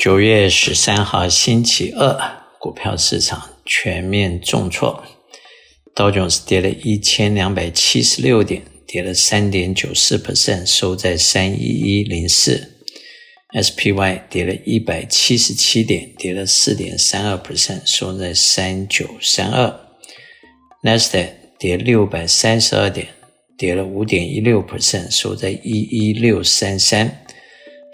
九月十三号星期二，股票市场全面重挫，道琼斯跌了一千两百七十六点，跌了三点九四 percent，收在三一一零四；SPY 跌了一百七十七点，跌了四点三二 percent，收在三九三二；Nasdaq 跌六百三十二点，跌了五点一六 percent，收在一一六三三。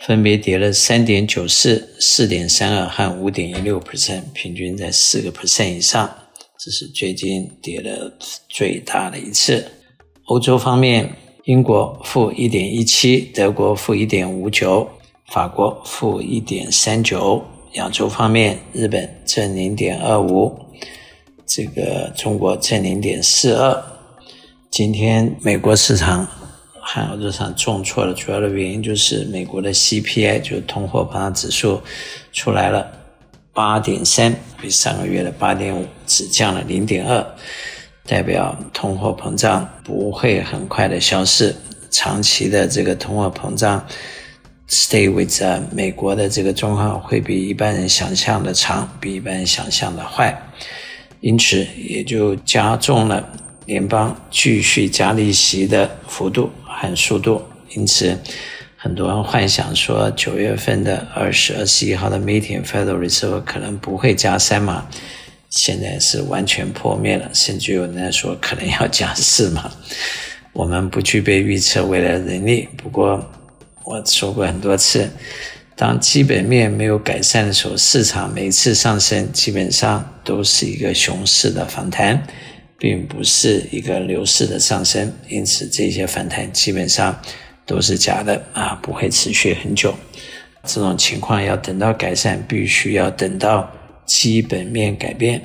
分别跌了三点九四、四点三二和五点一六 percent，平均在四个 percent 以上，这是最近跌的最大的一次。欧洲方面，英国负一点一七，德国负一点五九，法国负一点三九。亚洲方面，日本正零点二五，这个中国正零点四二。今天美国市场。还有这场重挫的主要的原因就是美国的 CPI 就是通货膨胀指数出来了八点三，比上个月的八点五只降了零点二，代表通货膨胀不会很快的消失，长期的这个通货膨胀 stay with 美国的这个状况会比一般人想象的长，比一般人想象的坏，因此也就加重了联邦继续加利息的幅度。和速度，因此很多人幻想说九月份的二十、二十一号的 meeting Federal Reserve 可能不会加三码，现在是完全破灭了，甚至有人说可能要加四码。我们不具备预测未来的能力，不过我说过很多次，当基本面没有改善的时候，市场每次上升基本上都是一个熊市的反弹。并不是一个牛市的上升，因此这些反弹基本上都是假的啊，不会持续很久。这种情况要等到改善，必须要等到基本面改变。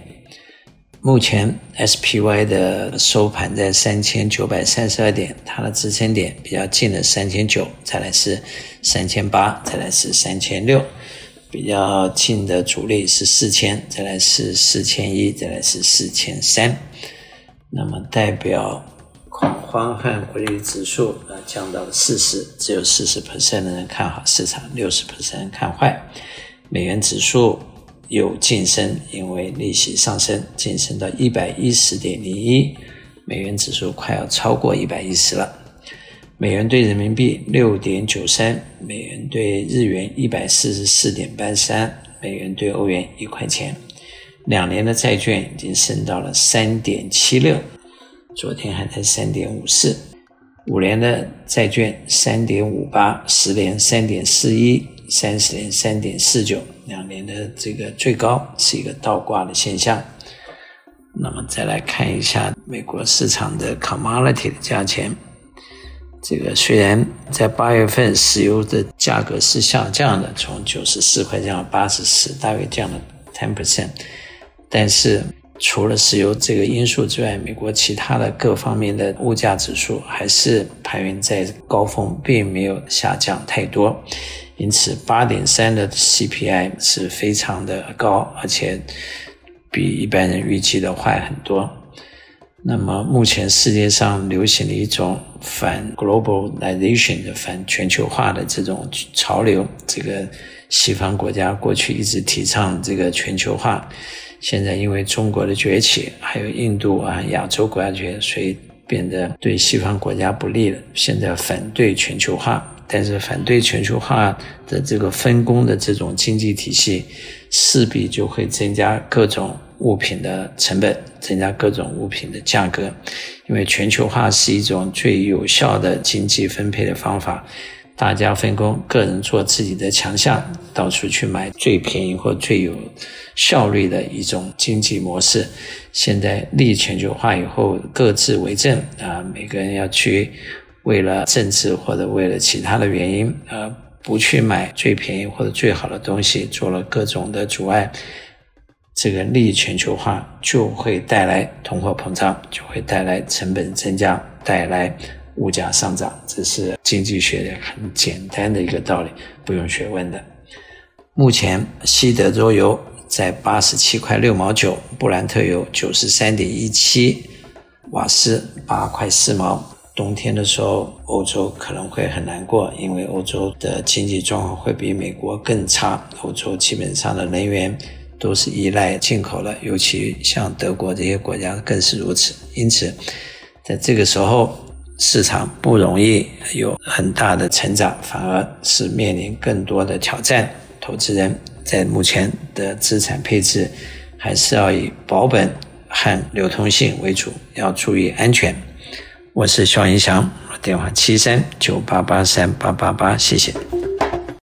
目前 SPY 的收盘在三千九百三十二点，它的支撑点比较近的三千九，再来是三千八，再来是三千六，比较近的阻力是四千，再来是四千一，再来是四千三。那么代表恐慌和国际指数啊降到了四十，只有四十 percent 的人看好市场，六十 percent 看坏。美元指数有晋升，因为利息上升，晋升到一百一十点零一，美元指数快要超过一百一十了。美元兑人民币六点九三，美元兑日元一百四十四点八三，美元兑欧元一块钱。两年的债券已经升到了三点七六，昨天还在三点五四。五年的债券三点五八，十年三点四一，三十年三点四九。两年的这个最高是一个倒挂的现象。那么再来看一下美国市场的 commodity 的价钱，这个虽然在八月份石油的价格是下降的，从九十四块降到八十四，大约降了 ten percent。但是，除了石油这个因素之外，美国其他的各方面的物价指数还是排名在高峰，并没有下降太多。因此，八点三的 CPI 是非常的高，而且比一般人预计的坏很多。那么，目前世界上流行的一种反 globalization 的反全球化的这种潮流，这个西方国家过去一直提倡这个全球化。现在因为中国的崛起，还有印度啊、亚洲国家崛起，所以变得对西方国家不利了。现在反对全球化，但是反对全球化的这个分工的这种经济体系，势必就会增加各种物品的成本，增加各种物品的价格。因为全球化是一种最有效的经济分配的方法。大家分工，个人做自己的强项，到处去买最便宜或最有效率的一种经济模式。现在逆全球化以后，各自为政啊，每个人要去为了政治或者为了其他的原因，呃，不去买最便宜或者最好的东西，做了各种的阻碍。这个利益全球化就会带来通货膨胀，就会带来成本增加，带来。物价上涨，这是经济学的很简单的一个道理，不用学问的。目前西德州油在八十七块六毛九，布兰特油九十三点一七，瓦斯八块四毛，冬天的时候，欧洲可能会很难过，因为欧洲的经济状况会比美国更差。欧洲基本上的能源都是依赖进口的，尤其像德国这些国家更是如此。因此，在这个时候，市场不容易有很大的成长，反而是面临更多的挑战。投资人在目前的资产配置，还是要以保本和流通性为主，要注意安全。我是肖云祥，电话七三九八八三八八八，谢谢。